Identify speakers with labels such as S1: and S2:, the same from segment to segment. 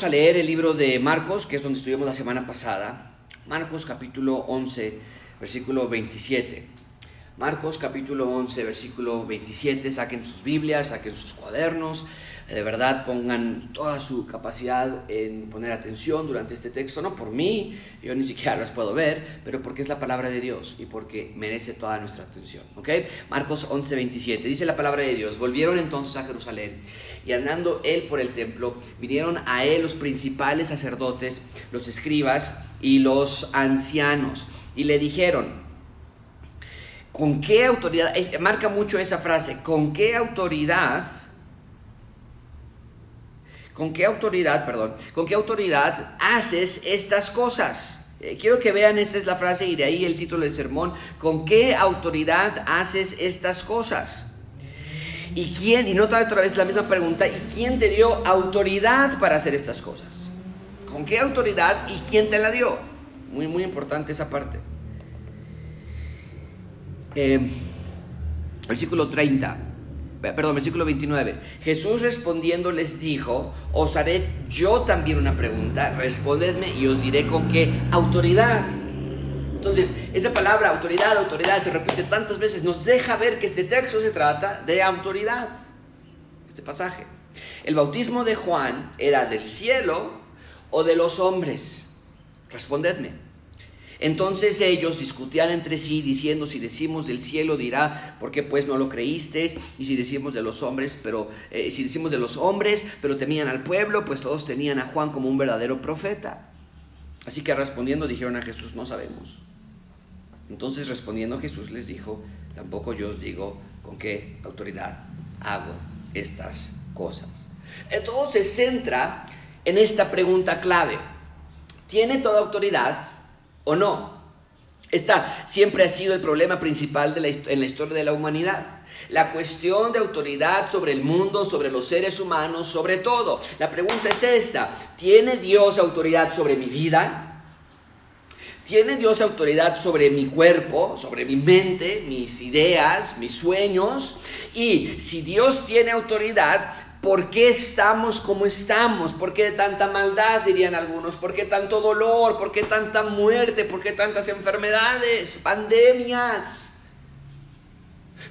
S1: vamos a leer el libro de Marcos, que es donde estuvimos la semana pasada. Marcos capítulo 11, versículo 27. Marcos capítulo 11, versículo 27. Saquen sus Biblias, saquen sus cuadernos. De verdad pongan toda su capacidad en poner atención durante este texto. No por mí, yo ni siquiera las puedo ver, pero porque es la palabra de Dios y porque merece toda nuestra atención. ¿Ok? Marcos 11, 27. Dice la palabra de Dios. Volvieron entonces a Jerusalén y andando él por el templo, vinieron a él los principales sacerdotes, los escribas y los ancianos, y le dijeron, ¿con qué autoridad? marca mucho esa frase, ¿con qué autoridad? ¿Con qué autoridad, perdón, con qué autoridad haces estas cosas? Eh, quiero que vean, esa es la frase y de ahí el título del sermón, ¿con qué autoridad haces estas cosas? ¿Y quién, y nota otra vez la misma pregunta, ¿y quién te dio autoridad para hacer estas cosas? ¿Con qué autoridad y quién te la dio? Muy, muy importante esa parte. Eh, versículo 30, perdón, versículo 29. Jesús respondiendo les dijo, os haré yo también una pregunta, respondedme y os diré con qué autoridad. Entonces, esa palabra autoridad, autoridad, se repite tantas veces, nos deja ver que este texto se trata de autoridad, este pasaje. El bautismo de Juan era del cielo o de los hombres. Respondedme. Entonces ellos discutían entre sí, diciendo, si decimos del cielo, dirá, ¿por qué pues no lo creísteis? Y si decimos de los hombres, pero eh, si decimos de los hombres, pero temían al pueblo, pues todos tenían a Juan como un verdadero profeta. Así que respondiendo dijeron a Jesús, no sabemos. Entonces respondiendo Jesús les dijo, tampoco yo os digo con qué autoridad hago estas cosas. Entonces se centra en esta pregunta clave. ¿Tiene toda autoridad o no? Esta siempre ha sido el problema principal en la historia de la humanidad. La cuestión de autoridad sobre el mundo, sobre los seres humanos, sobre todo. La pregunta es esta. ¿Tiene Dios autoridad sobre mi vida? ¿Tiene Dios autoridad sobre mi cuerpo, sobre mi mente, mis ideas, mis sueños? Y si Dios tiene autoridad, ¿por qué estamos como estamos? ¿Por qué tanta maldad, dirían algunos? ¿Por qué tanto dolor? ¿Por qué tanta muerte? ¿Por qué tantas enfermedades, pandemias?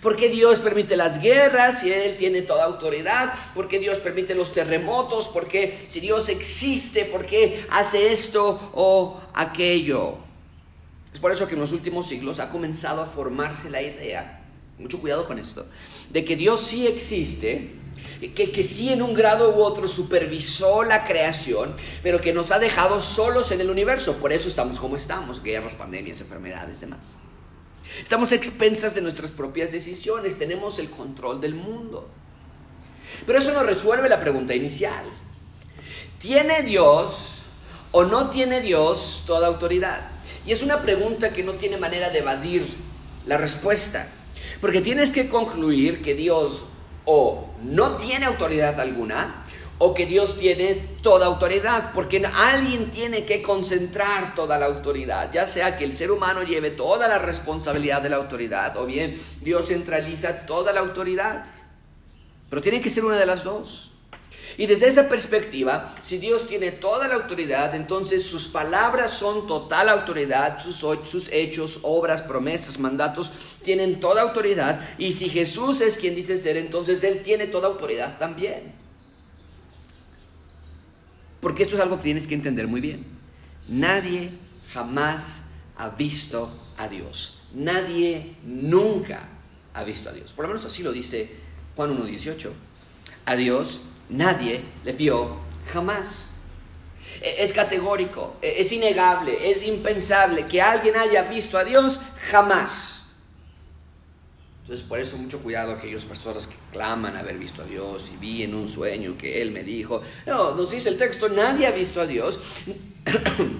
S1: ¿Por qué Dios permite las guerras si Él tiene toda autoridad? ¿Por qué Dios permite los terremotos? ¿Por qué si Dios existe, por qué hace esto o aquello? Es por eso que en los últimos siglos ha comenzado a formarse la idea, mucho cuidado con esto, de que Dios sí existe, que, que sí en un grado u otro supervisó la creación, pero que nos ha dejado solos en el universo. Por eso estamos como estamos, guerras, pandemias, enfermedades, demás. Estamos expensas de nuestras propias decisiones, tenemos el control del mundo. Pero eso no resuelve la pregunta inicial. ¿Tiene Dios o no tiene Dios toda autoridad? Y es una pregunta que no tiene manera de evadir la respuesta. Porque tienes que concluir que Dios o no tiene autoridad alguna o que Dios tiene toda autoridad, porque alguien tiene que concentrar toda la autoridad, ya sea que el ser humano lleve toda la responsabilidad de la autoridad o bien Dios centraliza toda la autoridad. Pero tiene que ser una de las dos. Y desde esa perspectiva, si Dios tiene toda la autoridad, entonces sus palabras son total autoridad, sus, sus hechos, obras, promesas, mandatos tienen toda autoridad. Y si Jesús es quien dice ser, entonces Él tiene toda autoridad también. Porque esto es algo que tienes que entender muy bien. Nadie jamás ha visto a Dios. Nadie nunca ha visto a Dios. Por lo menos así lo dice Juan 1.18. A Dios nadie le vio jamás. E, es categórico, e, es innegable, es impensable que alguien haya visto a Dios jamás. Entonces, por eso mucho cuidado a aquellas personas que claman haber visto a Dios y vi en un sueño que Él me dijo. No, nos dice el texto, nadie ha visto a Dios.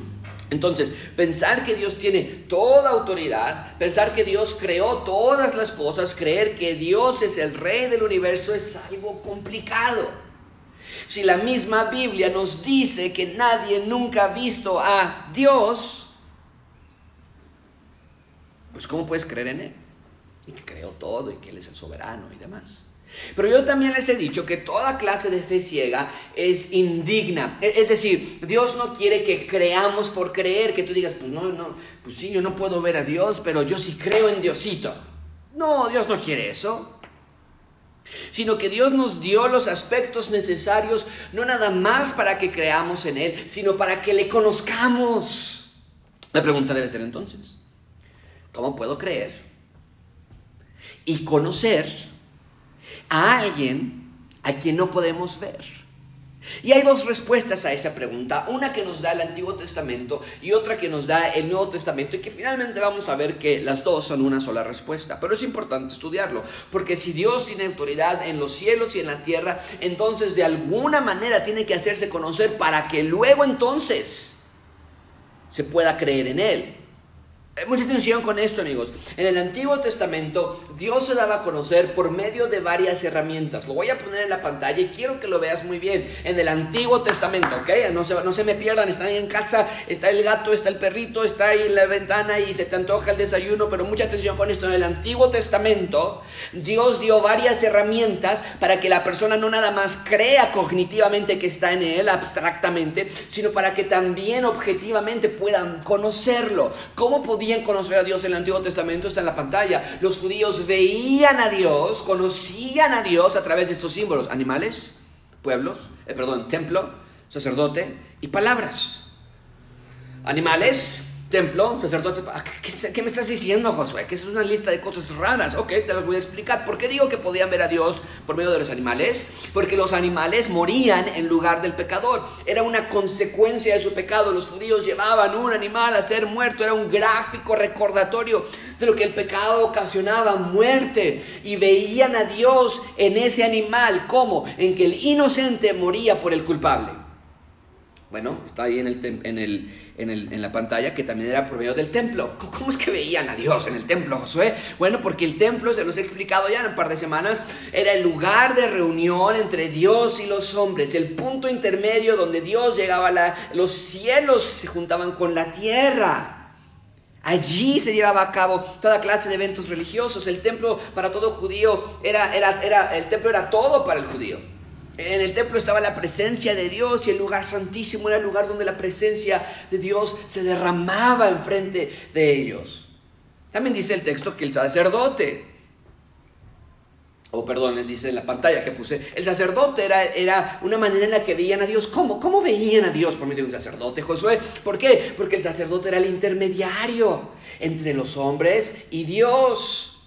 S1: Entonces, pensar que Dios tiene toda autoridad, pensar que Dios creó todas las cosas, creer que Dios es el rey del universo es algo complicado. Si la misma Biblia nos dice que nadie nunca ha visto a Dios, pues ¿cómo puedes creer en Él? Y que creó todo y que Él es el soberano y demás. Pero yo también les he dicho que toda clase de fe ciega es indigna. E, es decir, Dios no quiere que creamos por creer, que tú digas, pues no, no, pues sí, yo no puedo ver a Dios, pero yo sí creo en Diosito. No, Dios no quiere eso. Sino que Dios nos dio los aspectos necesarios, no nada más para que creamos en Él, sino para que le conozcamos. La pregunta debe ser entonces, ¿cómo puedo creer y conocer a alguien a quien no podemos ver? Y hay dos respuestas a esa pregunta, una que nos da el Antiguo Testamento y otra que nos da el Nuevo Testamento y que finalmente vamos a ver que las dos son una sola respuesta. Pero es importante estudiarlo, porque si Dios tiene autoridad en los cielos y en la tierra, entonces de alguna manera tiene que hacerse conocer para que luego entonces se pueda creer en Él. Eh, mucha atención con esto, amigos. En el Antiguo Testamento, Dios se daba a conocer por medio de varias herramientas. Lo voy a poner en la pantalla y quiero que lo veas muy bien. En el Antiguo Testamento, ¿ok? No se, no se me pierdan, están ahí en casa, está el gato, está el perrito, está ahí en la ventana y se te antoja el desayuno, pero mucha atención con esto. En el Antiguo Testamento, Dios dio varias herramientas para que la persona no nada más crea cognitivamente que está en Él, abstractamente, sino para que también objetivamente puedan conocerlo. ¿Cómo podía conocer a Dios en el Antiguo Testamento, está en la pantalla. Los judíos veían a Dios, conocían a Dios a través de estos símbolos, animales, pueblos, eh, perdón, templo, sacerdote y palabras. Animales, templo, sacerdotes. Ah, ¿Qué, me estás diciendo, Josué? Que es una lista de cosas raras. Ok, te las voy a explicar. ¿Por qué digo que podían ver a Dios por medio de los animales? Porque los animales morían en lugar del pecador. Era una consecuencia de su pecado. Los judíos llevaban un animal a ser muerto. Era un gráfico recordatorio de lo que el pecado ocasionaba, muerte. Y veían a Dios en ese animal. ¿Cómo? En que el inocente moría por el culpable. Bueno, está ahí en el, en el en, la pantalla que también era por medio del templo. ¿Cómo es que veían a Dios en el templo, Josué? Bueno, porque el templo, se los he explicado ya en un par de semanas, era el lugar de reunión entre Dios y los hombres, el punto intermedio donde Dios llegaba, la, los cielos se juntaban con la tierra. Allí se llevaba a cabo toda clase de eventos religiosos. El templo para todo judío era, era, era, el templo era todo para el judío. En el templo estaba la presencia de Dios y el lugar santísimo era el lugar donde la presencia de Dios se derramaba enfrente de ellos. También dice el texto que el sacerdote, o perdón, dice en la pantalla que puse, el sacerdote era, era una manera en la que veían a Dios. ¿Cómo? ¿Cómo veían a Dios por medio de un sacerdote, Josué? ¿Por qué? Porque el sacerdote era el intermediario entre los hombres y Dios.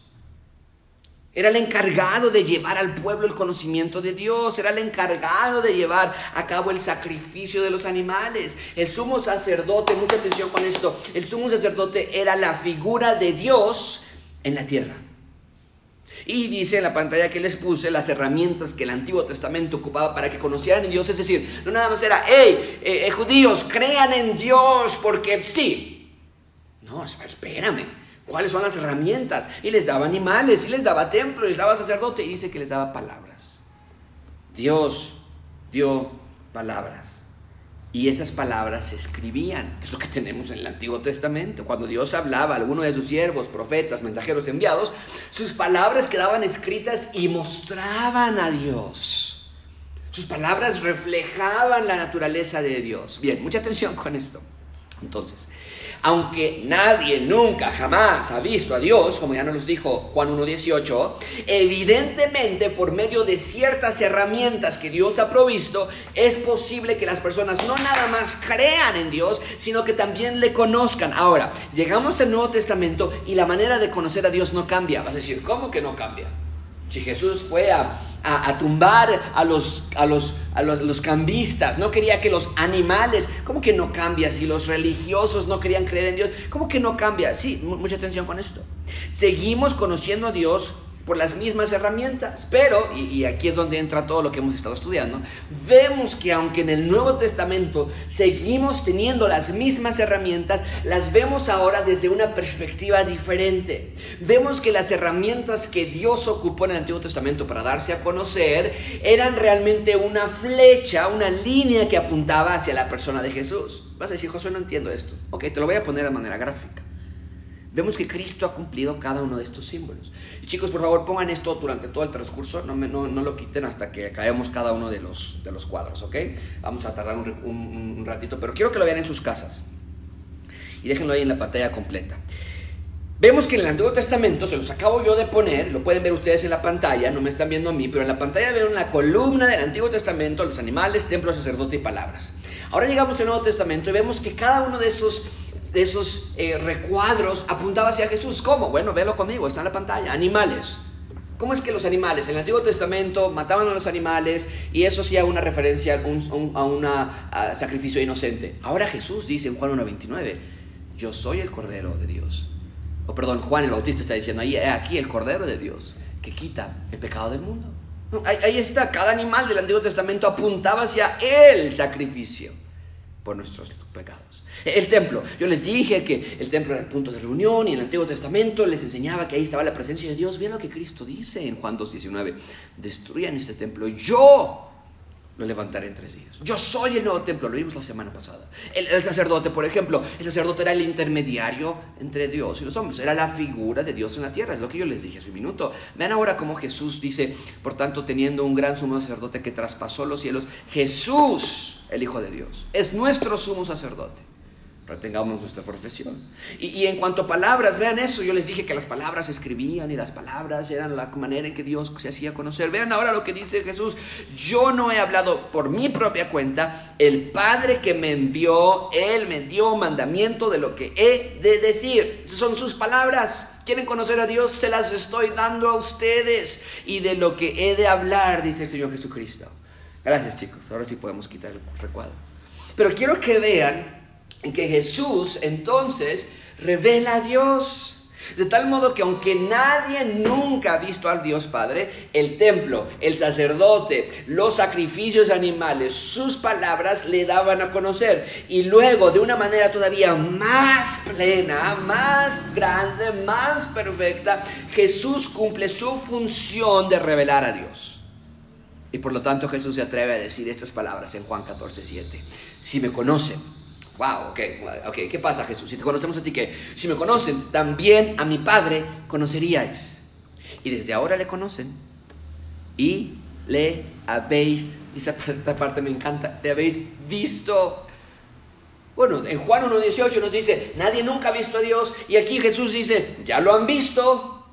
S1: Era el encargado de llevar al pueblo el conocimiento de Dios, era el encargado de llevar a cabo el sacrificio de los animales. El sumo sacerdote, mucha atención con esto, el sumo sacerdote era la figura de Dios en la tierra. Y dice en la pantalla que les puse las herramientas que el Antiguo Testamento ocupaba para que conocieran en Dios. Es decir, no nada más era, hey, eh, eh, judíos, crean en Dios porque sí. No, espérame. ¿Cuáles son las herramientas? Y les daba animales, y les daba templo, y les daba sacerdote, y dice que les daba palabras. Dios dio palabras. Y esas palabras se escribían, es lo que tenemos en el Antiguo Testamento. Cuando Dios hablaba a alguno de sus siervos, profetas, mensajeros enviados, sus palabras quedaban escritas y mostraban a Dios. Sus palabras reflejaban la naturaleza de Dios. Bien, mucha atención con esto. Entonces, aunque nadie nunca jamás ha visto a Dios, como ya nos dijo Juan 1.18, evidentemente por medio de ciertas herramientas que Dios ha provisto, es posible que las personas no nada más crean en Dios, sino que también le conozcan. Ahora, llegamos al Nuevo Testamento y la manera de conocer a Dios no cambia. Vas a decir, ¿cómo que no cambia? Si Jesús fue a a, tumbar a los, a, los, a los, cambistas, no quería que los animales, ¿cómo que no cambia? Si los religiosos no querían creer en Dios, ¿cómo que no cambia? Sí, mucha atención con esto. Seguimos conociendo a Dios por las mismas herramientas. Pero, y, aquí es donde entra todo lo que hemos estado estudiando, vemos que aunque en el Nuevo Testamento seguimos teniendo las mismas herramientas, las vemos ahora desde una perspectiva diferente. Vemos que las herramientas que Dios ocupó en el Antiguo Testamento para darse a conocer eran realmente una flecha, una línea que apuntaba hacia la persona de Jesús. Vas a decir, José, no entiendo esto. Ok, te lo voy a poner de manera gráfica. Vemos que Cristo ha cumplido cada uno de estos símbolos. Y chicos, por favor, pongan esto durante todo el transcurso, no, no, lo quiten hasta que caemos cada uno de los, de los cuadros, ¿ok? Vamos a tardar un, un ratito, pero quiero que lo vean en sus casas. Y déjenlo ahí en la pantalla completa. Vemos que en el Antiguo Testamento, se los acabo yo de poner, lo pueden ver ustedes en la pantalla, no me están viendo a mí, pero en la pantalla ven la columna del Antiguo Testamento, los animales, templo, sacerdote y palabras. Ahora llegamos al Nuevo Testamento y vemos que cada uno de esos, de esos eh, recuadros apuntaba hacia Jesús. ¿Cómo? Bueno, vélo conmigo, está en la pantalla. Animales. ¿Cómo es que los animales, en el Antiguo Testamento mataban a los animales y eso hacía una referencia a un a una, sacrificio inocente? Ahora Jesús dice en Juan 1.29, yo soy el Cordero de Dios o perdón, Juan el Bautista está diciendo, ahí aquí el Cordero de Dios que quita el pecado del mundo. Ahí, ahí está, cada animal del Antiguo Testamento apuntaba hacia el sacrificio por nuestros pecados. El templo, yo les dije que el templo era el punto de reunión y en el Antiguo Testamento les enseñaba que ahí estaba la presencia de Dios. Bien lo que Cristo dice en Juan 2.19, destruyan este templo, yo lo levantaré en tres días. Yo soy el nuevo templo, lo vimos la semana pasada. El, sacerdote, por ejemplo, el sacerdote era el intermediario entre Dios y los hombres, era la figura de Dios en la tierra, es lo que yo les dije hace un minuto. Vean ahora cómo Jesús dice, por tanto, teniendo un gran sumo sacerdote que traspasó los cielos, Jesús, el Hijo de Dios, es nuestro sumo sacerdote retengamos nuestra profesión. Y, en cuanto a palabras, vean eso, yo les dije que las palabras escribían y las palabras eran la manera en que Dios se hacía conocer. Vean ahora lo que dice Jesús, yo no he hablado por mi propia cuenta, el Padre que me envió, Él me dio mandamiento de lo que he de decir. son sus palabras. ¿Quieren conocer a Dios? Se las estoy dando a ustedes. Y de lo que he de hablar, dice el Señor Jesucristo. Gracias chicos, ahora sí podemos quitar el recuadro. Pero quiero que vean en que Jesús entonces revela a Dios. De tal modo que aunque nadie nunca ha visto al Dios Padre, el templo, el sacerdote, los sacrificios animales, sus palabras le daban a conocer. Y luego, de una manera todavía más plena, más grande, más perfecta, Jesús cumple su función de revelar a Dios. Y por lo tanto Jesús se atreve a decir estas palabras en Juan 14, 7. Si me conocen, Wow, ok, ok. ¿Qué pasa, Jesús? Si te conocemos a ti, que si me conocen, también a mi Padre conoceríais. Y desde ahora le conocen y le habéis, esa parte me encanta, le habéis visto. Bueno, en Juan 1.18 nos dice, nadie nunca ha visto a Dios. Y aquí Jesús dice, ya lo han visto.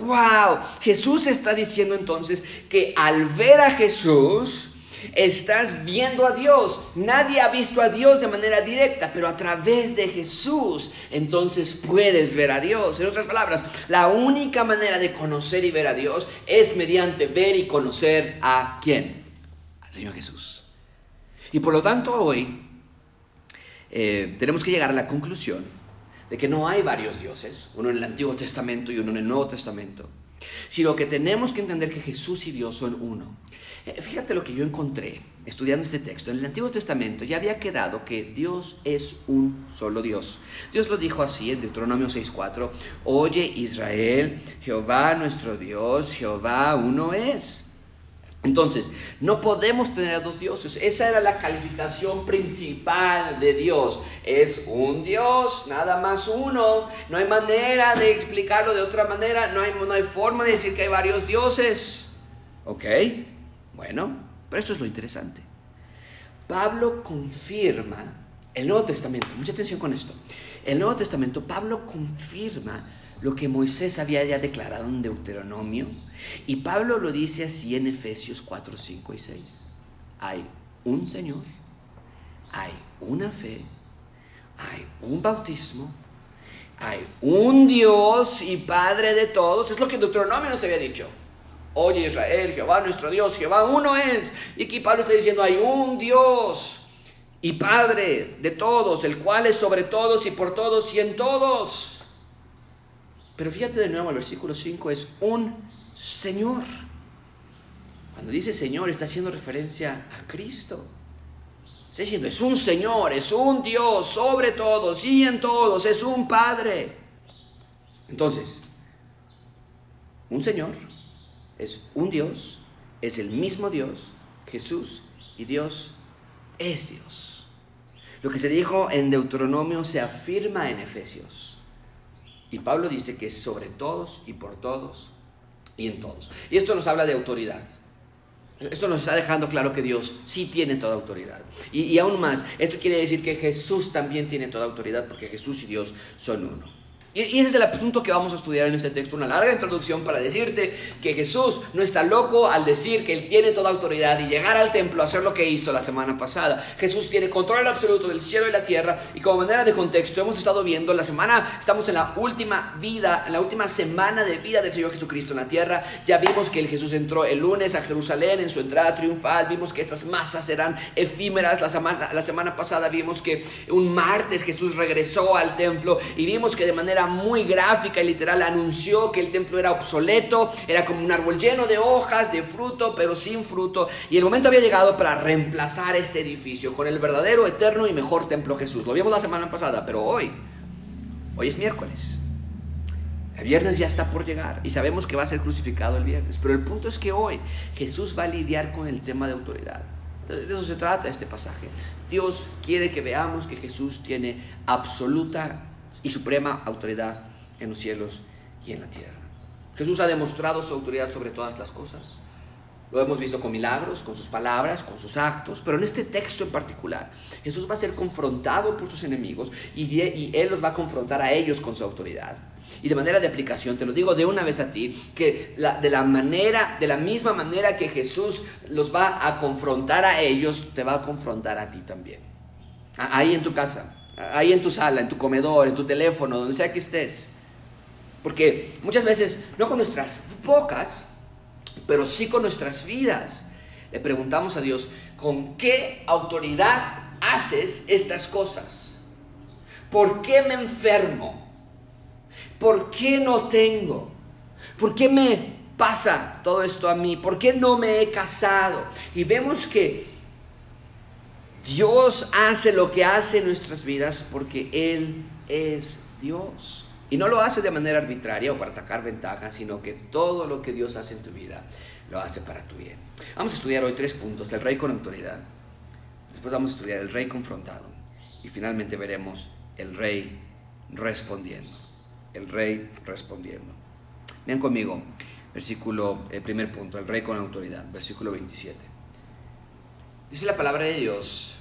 S1: Wow, Jesús está diciendo entonces que al ver a Jesús, Estás viendo a Dios. Nadie ha visto a Dios de manera directa, pero a través de Jesús entonces puedes ver a Dios. En otras palabras, la única manera de conocer y ver a Dios es mediante ver y conocer a quién? Al Señor Jesús. Y por lo tanto hoy eh, tenemos que llegar a la conclusión de que no hay varios dioses, uno en el Antiguo Testamento y uno en el Nuevo Testamento, sino que tenemos que entender que Jesús y Dios son uno. Eh, fíjate lo que yo encontré estudiando este texto. En el Antiguo Testamento ya había quedado que Dios es un solo Dios. Dios lo dijo así en Deuteronomio 6.4. Oye Israel, Jehová nuestro Dios, Jehová uno es. Entonces, no podemos tener a dos dioses. Esa era la calificación principal de Dios. Es un Dios, nada más uno. No hay manera de explicarlo de otra manera. No hay, no hay forma de decir que hay varios dioses. ¿Ok? Bueno, pero eso es lo interesante. Pablo confirma el Nuevo Testamento, mucha atención con esto. El Nuevo Testamento, Pablo confirma lo que Moisés había ya declarado en Deuteronomio. Y Pablo lo dice así en Efesios 4, 5 y 6. Hay un Señor, hay una fe, hay un bautismo, hay un Dios y Padre de todos. Es lo que Deuteronomio nos había dicho. Oye Israel, Jehová nuestro Dios, Jehová uno es. Y aquí Pablo está diciendo, hay un Dios y Padre de todos, el cual es sobre todos y por todos y en todos. Pero fíjate de nuevo, el versículo 5 es un Señor. Cuando dice Señor está haciendo referencia a Cristo. Está diciendo, es un Señor, es un Dios sobre todos y en todos, es un Padre. Entonces, un Señor es un Dios, es el mismo Dios, Jesús, y Dios es Dios. Lo que se dijo en Deuteronomio se afirma en Efesios. Y Pablo dice que es sobre todos y por todos y en todos. Y esto nos habla de autoridad. Esto nos está dejando claro que Dios sí tiene toda autoridad. Y, aún más, esto quiere decir que Jesús también tiene toda autoridad porque Jesús y Dios son uno. Y, ese es el asunto que vamos a estudiar en este texto, una larga introducción para decirte que Jesús no está loco al decir que Él tiene toda autoridad y llegar al templo a hacer lo que hizo la semana pasada. Jesús tiene control absoluto del cielo y la tierra y como manera de contexto hemos estado viendo la semana, estamos en la última vida, en la última semana de vida del Señor Jesucristo en la tierra. Ya vimos que el Jesús entró el lunes a Jerusalén en su entrada triunfal, vimos que esas masas eran efímeras. La semana, la semana pasada vimos que un martes Jesús regresó al templo y vimos que de manera muy gráfica y literal anunció que el templo era obsoleto, era como un árbol lleno de hojas, de fruto, pero sin fruto. Y el momento había llegado para reemplazar ese edificio con el verdadero, eterno y mejor templo Jesús. Lo vimos la semana pasada, pero hoy, hoy es miércoles. El viernes ya está por llegar y sabemos que va a ser crucificado el viernes. Pero el punto es que hoy Jesús va a lidiar con el tema de autoridad. De eso se trata este pasaje. Dios quiere que veamos que Jesús tiene absoluta y suprema autoridad en los cielos y en la tierra. Jesús ha demostrado su autoridad sobre todas las cosas. Lo hemos visto con milagros, con sus palabras, con sus actos, pero en este texto en particular, Jesús va a ser confrontado por sus enemigos y, Él los va a confrontar a ellos con su autoridad. Y de manera de aplicación, te lo digo de una vez a ti, que de la manera, de la misma manera que Jesús los va a confrontar a ellos, te va a confrontar a ti también. Ahí en tu casa, ahí en tu sala, en tu comedor, en tu teléfono, donde sea que estés. Porque muchas veces, no con nuestras pocas, pero sí con nuestras vidas, le preguntamos a Dios, ¿con qué autoridad haces estas cosas? ¿Por qué me enfermo? ¿Por qué no tengo? ¿Por qué me pasa todo esto a mí? ¿Por qué no me he casado? Y vemos que Dios hace lo que hace en nuestras vidas porque Él es Dios. Y no lo hace de manera arbitraria o para sacar ventaja, sino que todo lo que Dios hace en tu vida lo hace para tu bien. Vamos a estudiar hoy tres puntos del rey con autoridad. Después vamos a estudiar el rey confrontado. Y finalmente veremos el rey respondiendo. El rey respondiendo. Vean conmigo, versículo, el primer punto, el rey con autoridad, versículo 27. Dice la palabra de Dios,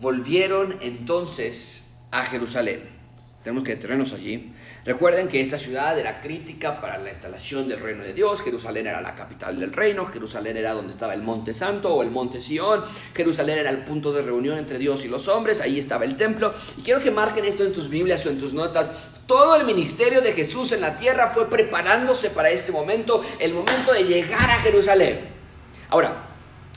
S1: volvieron entonces a Jerusalén. Tenemos que detenernos allí. Recuerden que esta ciudad era crítica para la instalación del reino de Dios. Jerusalén era la capital del reino. Jerusalén era donde estaba el monte santo o el monte Sión. Jerusalén era el punto de reunión entre Dios y los hombres. Ahí estaba el templo. Y quiero que marquen esto en tus Biblias o en tus notas. Todo el ministerio de Jesús en la tierra fue preparándose para este momento, el momento de llegar a Jerusalén. Ahora,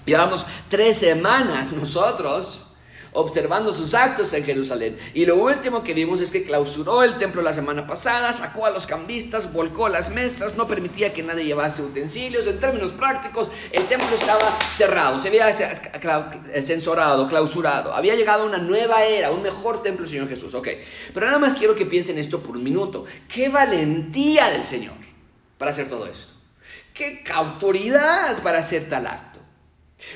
S1: llevamos tres semanas nosotros observando sus actos en Jerusalén. Y lo último que vimos es que clausuró el templo la semana pasada, sacó a los cambistas, volcó las mesas, no permitía que nadie llevase utensilios. En términos prácticos, el templo estaba cerrado, se había censurado, clausurado. Había llegado una nueva era, un mejor templo, Señor Jesús. Ok, pero nada más quiero que piensen esto por un minuto. Qué valentía del Señor para hacer todo esto. Qué autoridad para hacer tal acto.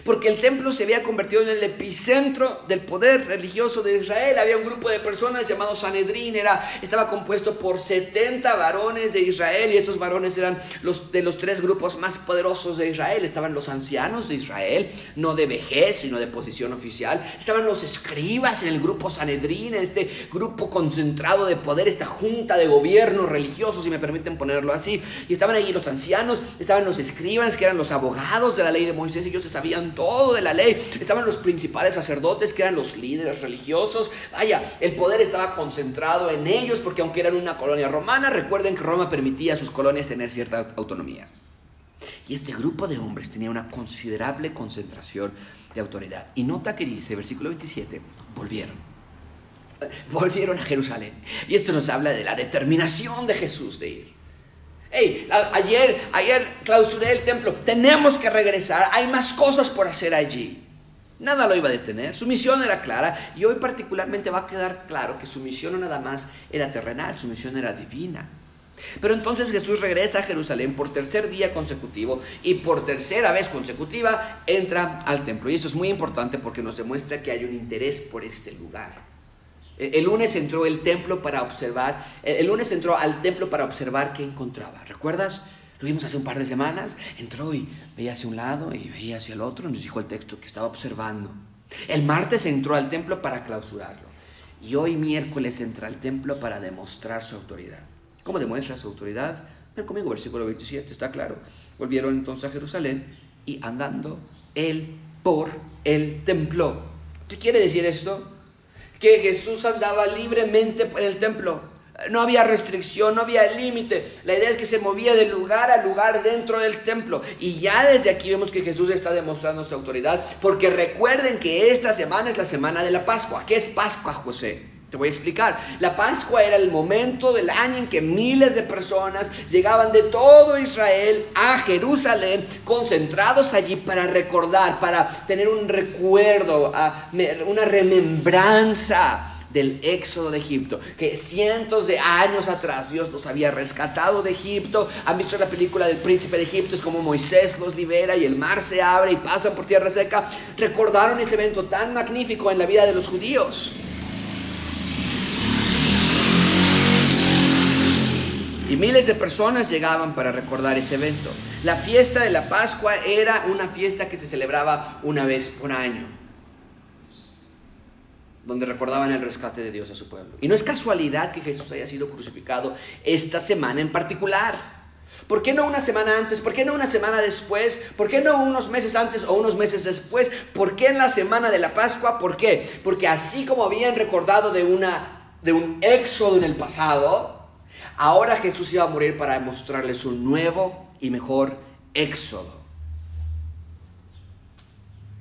S1: Porque el templo se había convertido en el epicentro del poder religioso de Israel. Había un grupo de personas llamado Sanedrín, era, estaba compuesto por 70 varones de Israel y estos varones eran los de los tres grupos más poderosos de Israel. Estaban los ancianos de Israel, no de vejez, sino de posición oficial. Estaban los escribas en el grupo Sanedrín, este grupo concentrado de poder, esta junta de gobierno religioso, si me permiten ponerlo así. Y estaban ahí los ancianos, estaban los escribas, que eran los abogados de la ley de Moisés, ellos se sabían todo de la ley. Estaban los principales sacerdotes, que eran los líderes religiosos. Vaya, el poder estaba concentrado en ellos, porque aunque eran una colonia romana, recuerden que Roma permitía a sus colonias tener cierta autonomía. Y este grupo de hombres tenía una considerable concentración de autoridad. Y nota que dice, versículo 27, volvieron. Volvieron a Jerusalén. Y esto nos habla de la determinación de Jesús de ir. Hey, ayer, ayer clausuré el templo. Tenemos que regresar. Hay más cosas por hacer allí. Nada lo iba a detener. Su misión era clara y hoy particularmente va a quedar claro que su misión no nada más era terrenal, su misión era divina. Pero entonces Jesús regresa a Jerusalén por tercer día consecutivo y por tercera vez consecutiva entra al templo. Y esto es muy importante porque nos demuestra que hay un interés por este lugar. El lunes entró el templo para observar, el lunes entró al templo para observar qué encontraba. ¿Recuerdas? Lo vimos hace un par de semanas. Entró y veía hacia un lado y veía hacia el otro. Nos dijo el texto que estaba observando. El martes entró al templo para clausurarlo. Y hoy miércoles entra al templo para demostrar su autoridad. ¿Cómo demuestra su autoridad? Ven conmigo, versículo 27, está claro. Volvieron entonces a Jerusalén y andando él por el templo. ¿Qué quiere decir esto? Que Jesús andaba libremente en el templo. No había restricción, no había límite. La idea es que se movía de lugar a lugar dentro del templo. Y ya desde aquí vemos que Jesús está demostrando su autoridad. Porque recuerden que esta semana es la semana de la Pascua. ¿Qué es Pascua, José? Te voy a explicar. La Pascua era el momento del año en que miles de personas llegaban de todo Israel a Jerusalén, concentrados allí para recordar, para tener un recuerdo, una remembranza del éxodo de Egipto, que cientos de años atrás Dios los había rescatado de Egipto. Han visto la película del príncipe de Egipto, es como Moisés los libera y el mar se abre y pasan por tierra seca. Recordaron ese evento tan magnífico en la vida de los judíos. Y miles de personas llegaban para recordar ese evento. La fiesta de la Pascua era una fiesta que se celebraba una vez por año, donde recordaban el rescate de Dios a su pueblo. Y no es casualidad que Jesús haya sido crucificado esta semana en particular. ¿Por qué no una semana antes? ¿Por qué no una semana después? ¿Por qué no unos meses antes o unos meses después? ¿Por qué en la semana de la Pascua? ¿Por qué? Porque así como habían recordado de, una, de un éxodo en el pasado, Ahora Jesús iba a morir para mostrarles un nuevo y mejor éxodo.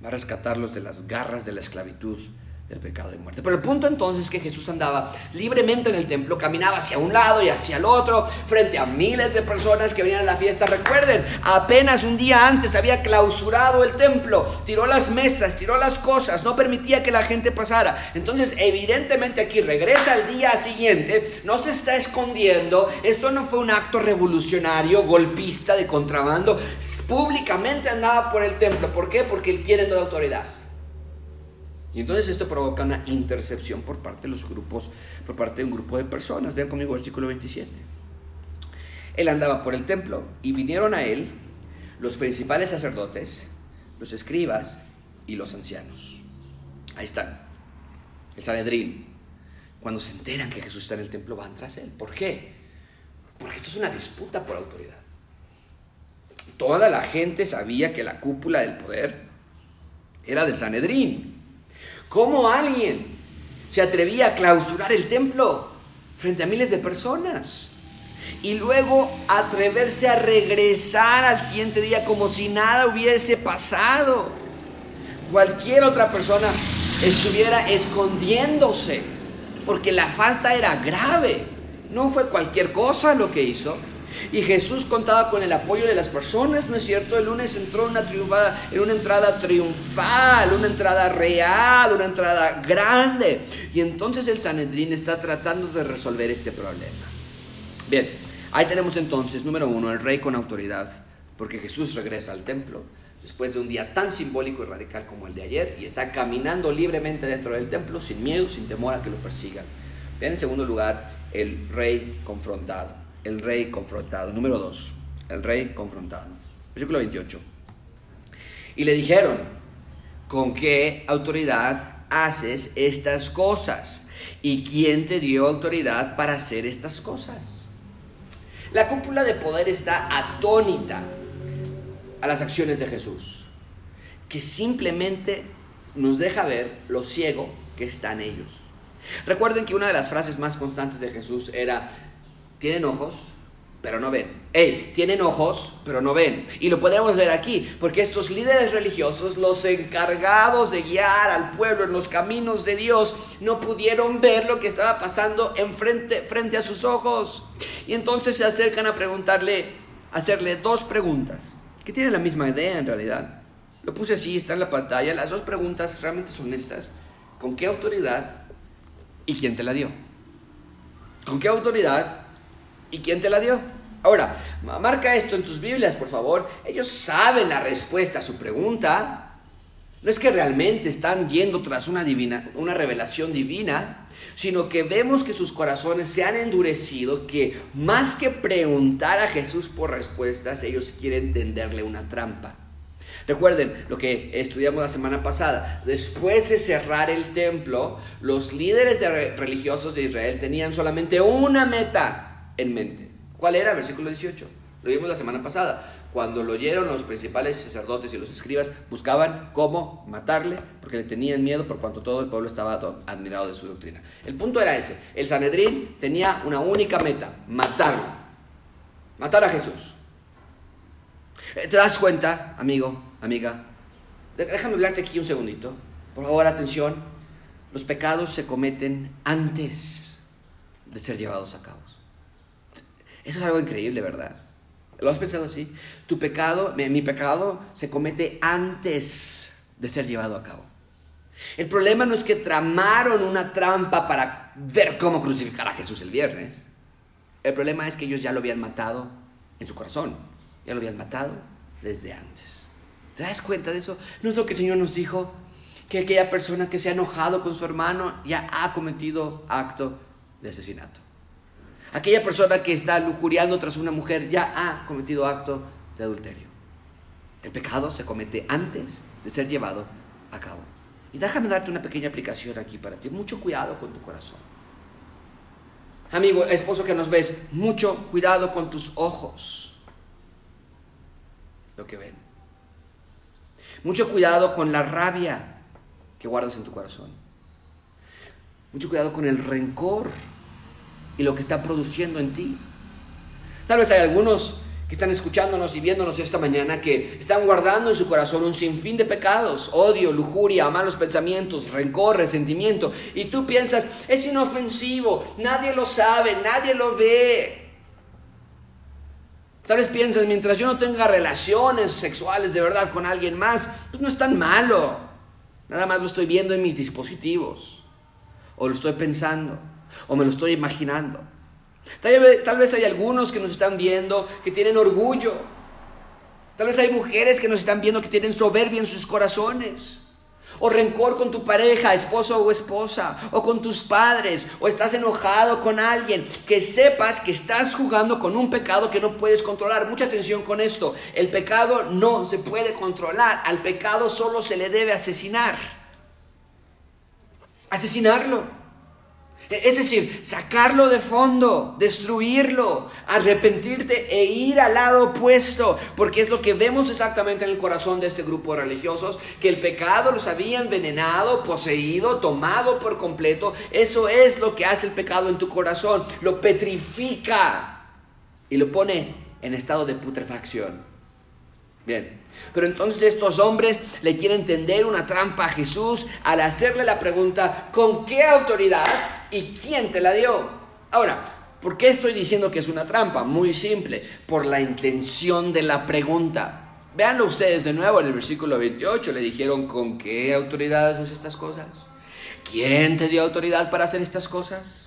S1: Va a rescatarlos de las garras de la esclavitud del pecado de muerte. Pero el punto entonces es que Jesús andaba libremente en el templo, caminaba hacia un lado y hacia el otro, frente a miles de personas que venían a la fiesta. Recuerden, apenas un día antes había clausurado el templo, tiró las mesas, tiró las cosas, no permitía que la gente pasara. Entonces, evidentemente aquí regresa al día siguiente, no se está escondiendo, esto no fue un acto revolucionario, golpista de contrabando, públicamente andaba por el templo. ¿Por qué? Porque él tiene toda autoridad. Y entonces esto provoca una intercepción por parte de los grupos, por parte de un grupo de personas. Vean conmigo el versículo 27. Él andaba por el templo y vinieron a él los principales sacerdotes, los escribas y los ancianos. Ahí están. El Sanedrín. Cuando se enteran que Jesús está en el templo, van tras él. ¿Por qué? Porque esto es una disputa por autoridad. Toda la gente sabía que la cúpula del poder era del Sanedrín. ¿Cómo alguien se atrevía a clausurar el templo frente a miles de personas? Y luego atreverse a regresar al siguiente día como si nada hubiese pasado. Cualquier otra persona estuviera escondiéndose porque la falta era grave. No fue cualquier cosa lo que hizo. Y Jesús contaba con el apoyo de las personas, ¿no es cierto? El lunes entró en una, en una entrada triunfal, una entrada real, una entrada grande. Y entonces el Sanedrín está tratando de resolver este problema. Bien, ahí tenemos entonces, número uno, el rey con autoridad, porque Jesús regresa al templo después de un día tan simbólico y radical como el de ayer y está caminando libremente dentro del templo sin miedo, sin temor a que lo persigan. Bien, en segundo lugar, el rey confrontado el rey confrontado. Número 2, el rey confrontado. Versículo 28. Y le dijeron, ¿con qué autoridad haces estas cosas? ¿Y quién te dio autoridad para hacer estas cosas? La cúpula de poder está atónita a las acciones de Jesús, que simplemente nos deja ver lo ciego que están ellos. Recuerden que una de las frases más constantes de Jesús era, tienen ojos, pero no ven. Hey, tienen ojos, pero no ven. Y lo podemos ver aquí, porque estos líderes religiosos, los encargados de guiar al pueblo en los caminos de Dios, no pudieron ver lo que estaba pasando frente a sus ojos. Y entonces se acercan a preguntarle, a hacerle dos preguntas, que tienen la misma idea en realidad. Lo puse así, está en la pantalla. Las dos preguntas realmente son estas. ¿Con qué autoridad y quién te la dio? ¿Con qué autoridad ¿Y quién te la dio? Ahora, marca esto en tus Biblias, por favor. Ellos saben la respuesta a su pregunta. No es que realmente están yendo tras una, divina, una revelación divina. sino que vemos que sus corazones se han endurecido, que más que preguntar a Jesús por respuestas, ellos quieren tenderle una trampa. Recuerden lo que estudiamos la semana pasada. Después de cerrar el templo, los líderes religiosos de Israel tenían solamente una meta en mente. ¿Cuál era? Versículo 18. Lo vimos la semana pasada. Cuando lo oyeron los principales sacerdotes y los escribas, buscaban cómo matarle, porque le tenían miedo por cuanto todo el pueblo estaba admirado de su doctrina. El punto era ese. El Sanedrín tenía una única meta, matarlo. Matar a Jesús. Eh, ¿Te das cuenta, amigo, amiga? Déjame hablarte aquí un segundito. Por favor, atención. Los pecados se cometen antes de ser llevados a cabo. Eso es algo increíble, ¿verdad? ¿Lo has pensado así? Tu pecado, mi pecado se comete antes de ser llevado a cabo. El problema no es que tramaron una trampa para ver cómo crucificar a Jesús el viernes. El problema es que ellos ya lo habían matado en su corazón. Ya lo habían matado desde antes. ¿Te das cuenta de eso? ¿No es lo que el Señor nos dijo? Que aquella persona que se ha enojado con su hermano ya ha cometido acto de asesinato. Aquella persona que está lujuriando tras una mujer ya ha cometido acto de adulterio. El pecado se comete antes de ser llevado a cabo. Y déjame darte una pequeña aplicación aquí para ti. Mucho cuidado con tu corazón. Amigo, esposo que nos ves, mucho cuidado con tus ojos. Lo que ven. Mucho cuidado con la rabia que guardas en tu corazón. Mucho cuidado con el rencor y lo que está produciendo en ti. Tal vez hay algunos que están escuchándonos y viéndonos esta mañana que están guardando en su corazón un sinfín de pecados, odio, lujuria, malos pensamientos, rencor, resentimiento. Y tú piensas, es inofensivo, nadie lo sabe, nadie lo ve. Tal vez piensas, mientras yo no tenga relaciones sexuales de verdad con alguien más, pues no es tan malo. Nada más lo estoy viendo en mis dispositivos. O lo estoy pensando o me lo estoy imaginando. Tal vez, hay algunos que nos están viendo que tienen orgullo. Tal vez hay mujeres que nos están viendo que tienen soberbia en sus corazones. O rencor con tu pareja, esposo o esposa, o con tus padres, o estás enojado con alguien, que sepas que estás jugando con un pecado que no puedes controlar. Mucha atención con esto. El pecado no se puede controlar. Al pecado solo se le debe asesinar. Asesinarlo. Es decir, sacarlo de fondo, destruirlo, arrepentirte e ir al lado opuesto, porque es lo que vemos exactamente en el corazón de este grupo de religiosos, que el pecado los había envenenado, poseído, tomado por completo. Eso es lo que hace el pecado en tu corazón, lo petrifica y lo pone en estado de putrefacción. Bien, pero entonces estos hombres le quieren tender una trampa a Jesús al hacerle la pregunta, ¿con qué autoridad y quién te la dio? Ahora, ¿por qué estoy diciendo que es una trampa? Muy simple, por la intención de la pregunta. Véanlo ustedes de nuevo en el versículo 28, le dijeron, ¿con qué autoridad haces estas cosas? ¿Quién te dio autoridad para hacer estas cosas?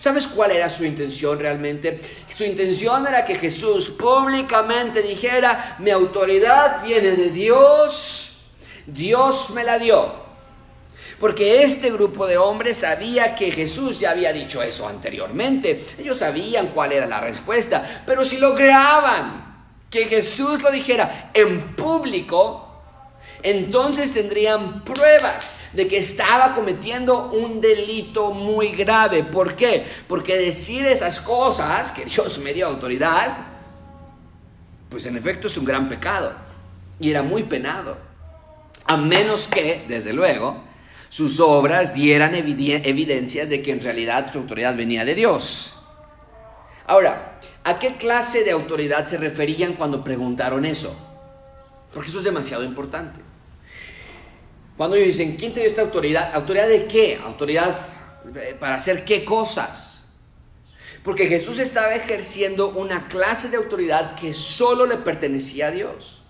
S1: ¿Sabes cuál era su intención realmente? Su intención era que Jesús públicamente dijera, mi autoridad viene de Dios, Dios me la dio. Porque este grupo de hombres sabía que Jesús ya había dicho eso anteriormente. Ellos sabían cuál era la respuesta. Pero si lograban que Jesús lo dijera en público, entonces tendrían pruebas de que estaba cometiendo un delito muy grave. ¿Por qué? Porque decir esas cosas, que Dios me dio autoridad, pues en efecto es un gran pecado y era muy penado. A menos que, desde luego, sus obras dieran evidencias de que en realidad su autoridad venía de Dios. Ahora, ¿a qué clase de autoridad se referían cuando preguntaron eso? Porque eso es demasiado importante. Cuando ellos dicen, ¿quién te dio esta autoridad? ¿Autoridad de qué? ¿Autoridad eh, para hacer qué cosas? Porque Jesús estaba ejerciendo una clase de autoridad que solo le pertenecía a Dios.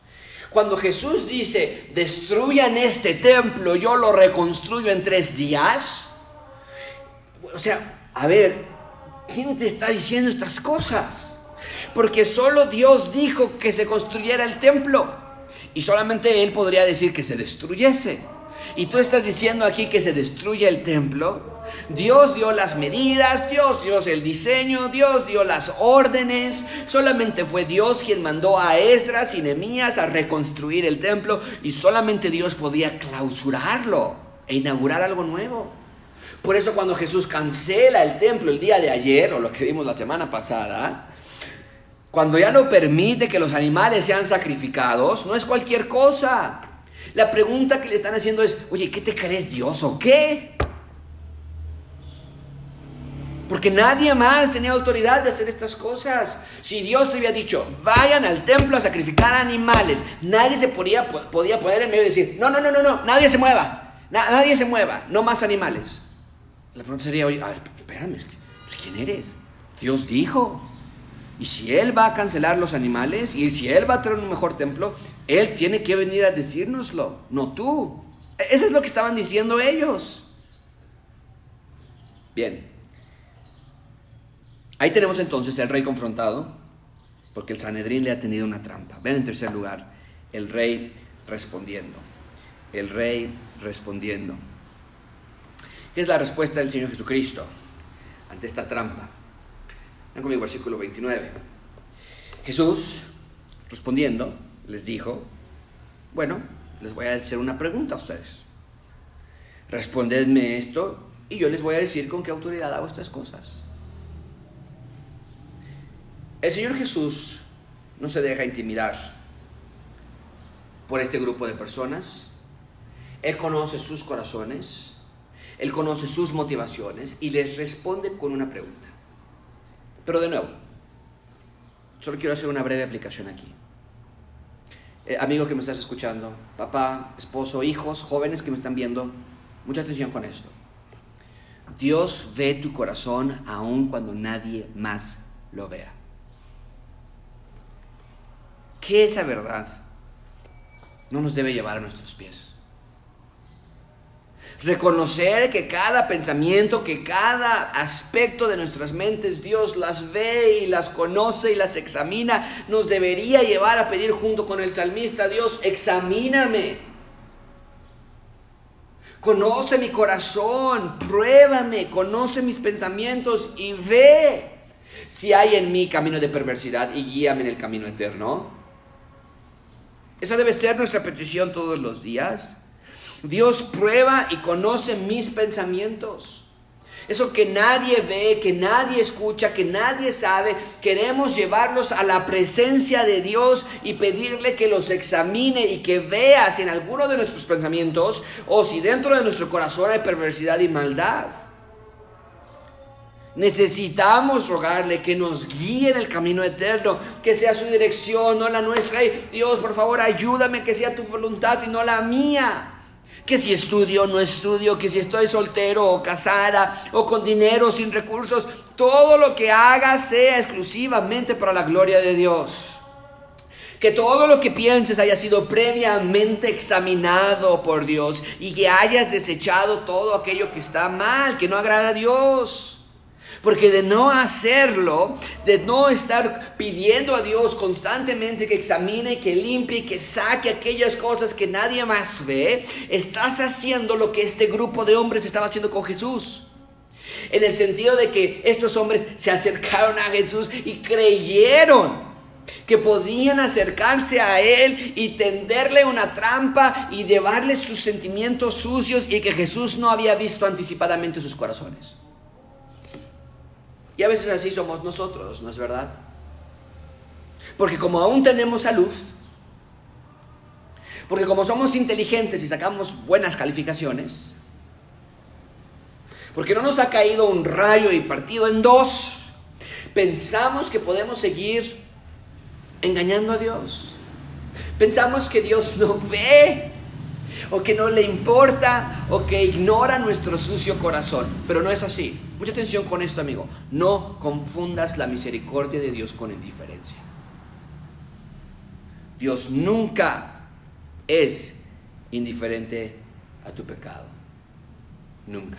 S1: Cuando Jesús dice, destruyan este templo, yo lo reconstruyo en tres días. O sea, a ver, ¿quién te está diciendo estas cosas? Porque solo Dios dijo que se construyera el templo y solamente Él podría decir que se destruyese. Y tú estás diciendo aquí que se destruye el templo. Dios dio las medidas, Dios dio el diseño, Dios dio las órdenes. Solamente fue Dios quien mandó a Esdras y Nehemías a reconstruir el templo y solamente Dios podía clausurarlo e inaugurar algo nuevo. Por eso cuando Jesús cancela el templo el día de ayer, o lo que vimos la semana pasada, cuando ya no permite que los animales sean sacrificados, no es cualquier cosa. La pregunta que le están haciendo es, oye, ¿qué te crees Dios o qué? Porque nadie más tenía autoridad de hacer estas cosas. Si Dios te había dicho, vayan al templo a sacrificar animales, nadie se podía, podía poner en medio decir, no, no, no, no, no, nadie se mueva, nadie se mueva, no más animales. La pregunta sería, oye, a ver, espérame, pues, ¿quién eres? Dios dijo. Y si Él va a cancelar los animales y si Él va a traer un mejor templo, Él tiene que venir a decírnoslo, no tú. Eso es lo que estaban diciendo ellos. Bien. Ahí tenemos entonces el rey confrontado, porque el Sanedrín le ha tenido una trampa. Ven en tercer lugar, el rey respondiendo. El rey respondiendo. ¿Qué es la respuesta del Señor Jesucristo ante esta trampa? Ven conmigo, versículo 29. Jesús, respondiendo, les dijo, bueno, les voy a hacer una pregunta a ustedes. Respondedme esto y yo les voy a decir con qué autoridad hago estas cosas. El Señor Jesús no se deja intimidar por este grupo de personas. Él conoce sus corazones, Él conoce sus motivaciones y les responde con una pregunta. Pero de nuevo, solo quiero hacer una breve aplicación aquí. Eh, amigo que me estás escuchando, papá, esposo, hijos, jóvenes que me están viendo, mucha atención con esto. Dios ve tu corazón aun cuando nadie más lo vea. Que esa verdad no nos debe llevar a nuestros pies. Reconocer que cada pensamiento, que cada aspecto de nuestras mentes Dios las ve y las conoce y las examina, nos debería llevar a pedir junto con el salmista, Dios, examíname. Conoce mi corazón, pruébame, conoce mis pensamientos y ve si hay en mí camino de perversidad y guíame en el camino eterno. Esa debe ser nuestra petición todos los días. Dios prueba y conoce mis pensamientos. Eso que nadie ve, que nadie escucha, que nadie sabe, queremos llevarlos a la presencia de Dios y pedirle que los examine y que vea si en alguno de nuestros pensamientos o si dentro de nuestro corazón hay perversidad y maldad. Necesitamos rogarle que nos guíe en el camino eterno, que sea su dirección, no la nuestra. Dios, por favor, ayúdame que sea tu voluntad y no la mía que si estudio o no estudio, que si estoy soltero o casada o con dinero o sin recursos, todo lo que haga sea exclusivamente para la gloria de Dios. Que todo lo que pienses haya sido previamente examinado por Dios y que hayas desechado todo aquello que está mal, que no agrada a Dios. Porque de no hacerlo, de no estar pidiendo a Dios constantemente que examine, que limpie, que saque aquellas cosas que nadie más ve, estás haciendo lo que este grupo de hombres estaba haciendo con Jesús. En el sentido de que estos hombres se acercaron a Jesús y creyeron que podían acercarse a Él y tenderle una trampa y llevarle sus sentimientos sucios y que Jesús no había visto anticipadamente sus corazones. Y a veces así somos nosotros, ¿no es verdad? Porque como aún tenemos salud, porque como somos inteligentes y sacamos buenas calificaciones, porque no nos ha caído un rayo y partido en dos, pensamos que podemos seguir engañando a Dios. Pensamos que Dios no ve o que no le importa o que ignora nuestro sucio corazón. Pero no es así. Mucha atención con esto, amigo. No confundas la misericordia de Dios con indiferencia. Dios nunca es indiferente a tu pecado. Nunca.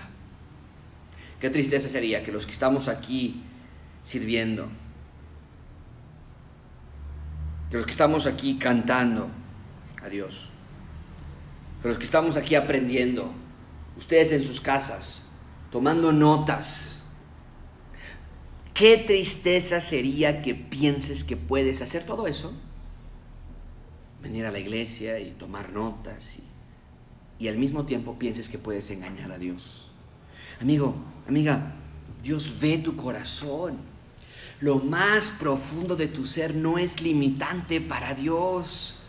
S1: Qué tristeza sería que los que estamos aquí sirviendo, que los que estamos aquí cantando a Dios, pero los que estamos aquí aprendiendo, ustedes en sus casas, tomando notas. Qué tristeza sería que pienses que puedes hacer todo eso. Venir a la iglesia y tomar notas y, y al mismo tiempo pienses que puedes engañar a Dios. Amigo, amiga, Dios ve tu corazón. Lo más profundo de tu ser no es limitante para Dios.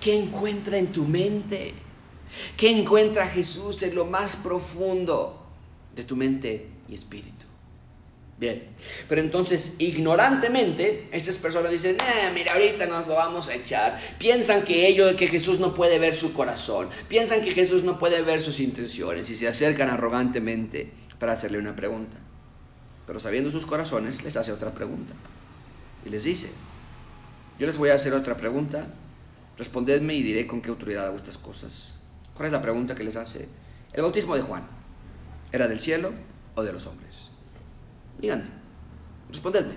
S1: ¿Qué encuentra en tu mente? ¿Qué encuentra Jesús en lo más profundo de tu mente y espíritu? Bien, pero entonces ignorantemente estas personas dicen, eh, mira, ahorita nos lo vamos a echar. Piensan que ellos, que Jesús no puede ver su corazón, piensan que Jesús no puede ver sus intenciones y se acercan arrogantemente para hacerle una pregunta. Pero sabiendo sus corazones, les hace otra pregunta. Y les dice, yo les voy a hacer otra pregunta, respondedme y diré con qué autoridad hago estas cosas. ¿Cuál es la pregunta que les hace? El bautismo de Juan, ¿era del cielo o de los hombres? Díganme, respondedme.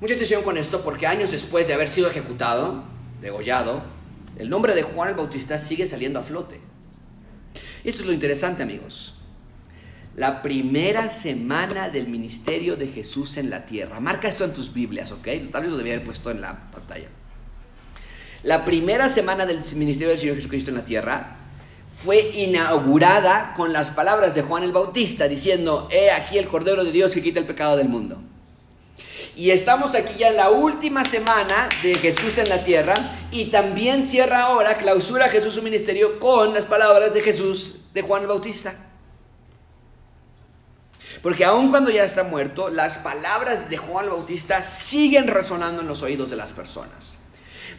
S1: Mucha atención con esto porque años después de haber sido ejecutado, degollado, el nombre de Juan el Bautista sigue saliendo a flote. Esto es lo interesante, amigos. La primera semana del ministerio de Jesús en la tierra. Marca esto en tus Biblias, ¿ok? Tal vez lo debía haber puesto en la pantalla. La primera semana del ministerio del Señor Jesucristo en la tierra fue inaugurada con las palabras de Juan el Bautista diciendo, he aquí el Cordero de Dios que quita el pecado del mundo. Y estamos aquí ya en la última semana de Jesús en la tierra y también cierra ahora, clausura Jesús su ministerio con las palabras de Jesús de Juan el Bautista. Porque aun cuando ya está muerto, las palabras de Juan el Bautista siguen resonando en los oídos de las personas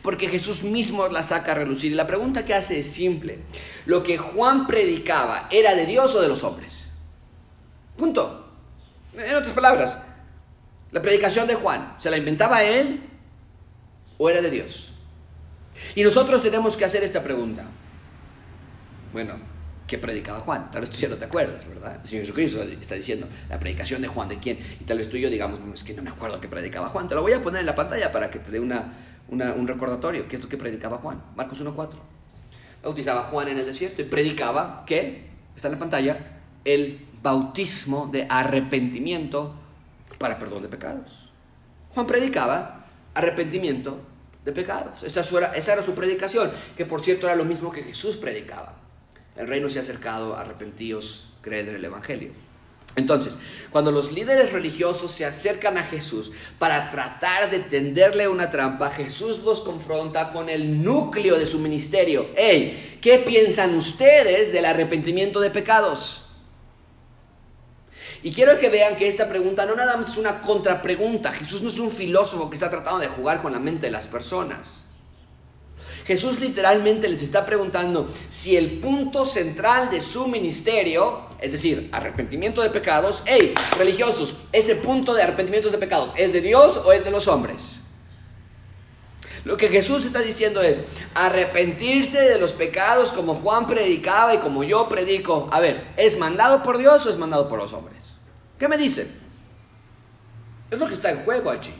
S1: porque Jesús mismo la saca a relucir. Y la pregunta que hace es simple. ¿Lo que Juan predicaba era de Dios o de los hombres? Punto. En otras palabras, la predicación de Juan, ¿se la inventaba él o era de Dios? Y nosotros tenemos que hacer esta pregunta. Bueno, ¿qué predicaba Juan? Tal vez tú ya no te acuerdas, ¿verdad? El Señor Jesucristo está diciendo, la predicación de Juan, ¿de quién? Y tal vez tú y yo digamos, es que no me acuerdo qué predicaba Juan. Te lo voy a poner en la pantalla para que te dé una, un recordatorio, que es lo que predicaba Juan, Marcos 1.4. Bautizaba Juan en el desierto y predicaba, ¿qué? Está en la pantalla, el bautismo de arrepentimiento para perdón de pecados. Juan predicaba arrepentimiento de pecados. Esa era, esa era su predicación, que por cierto era lo mismo que Jesús predicaba. El reino se ha acercado, arrepentíos, creed en el Evangelio. Entonces, cuando los líderes religiosos se acercan a Jesús para tratar de tenderle una trampa, Jesús los confronta con el núcleo de su ministerio. Hey, ¿qué piensan ustedes del arrepentimiento de pecados? Y quiero que vean que esta pregunta no nada más es una contrapregunta. Jesús no es un filósofo que está tratando de jugar con la mente de las personas. Jesús literalmente les está preguntando si el punto central de su ministerio, es decir, arrepentimiento de pecados, hey, religiosos, ese punto de arrepentimiento de pecados, ¿es de Dios o es de los hombres? Lo que Jesús está diciendo es arrepentirse de los pecados como Juan predicaba y como yo predico. A ver, ¿es mandado por Dios o es mandado por los hombres? ¿Qué me dicen? Es lo que está en juego allí.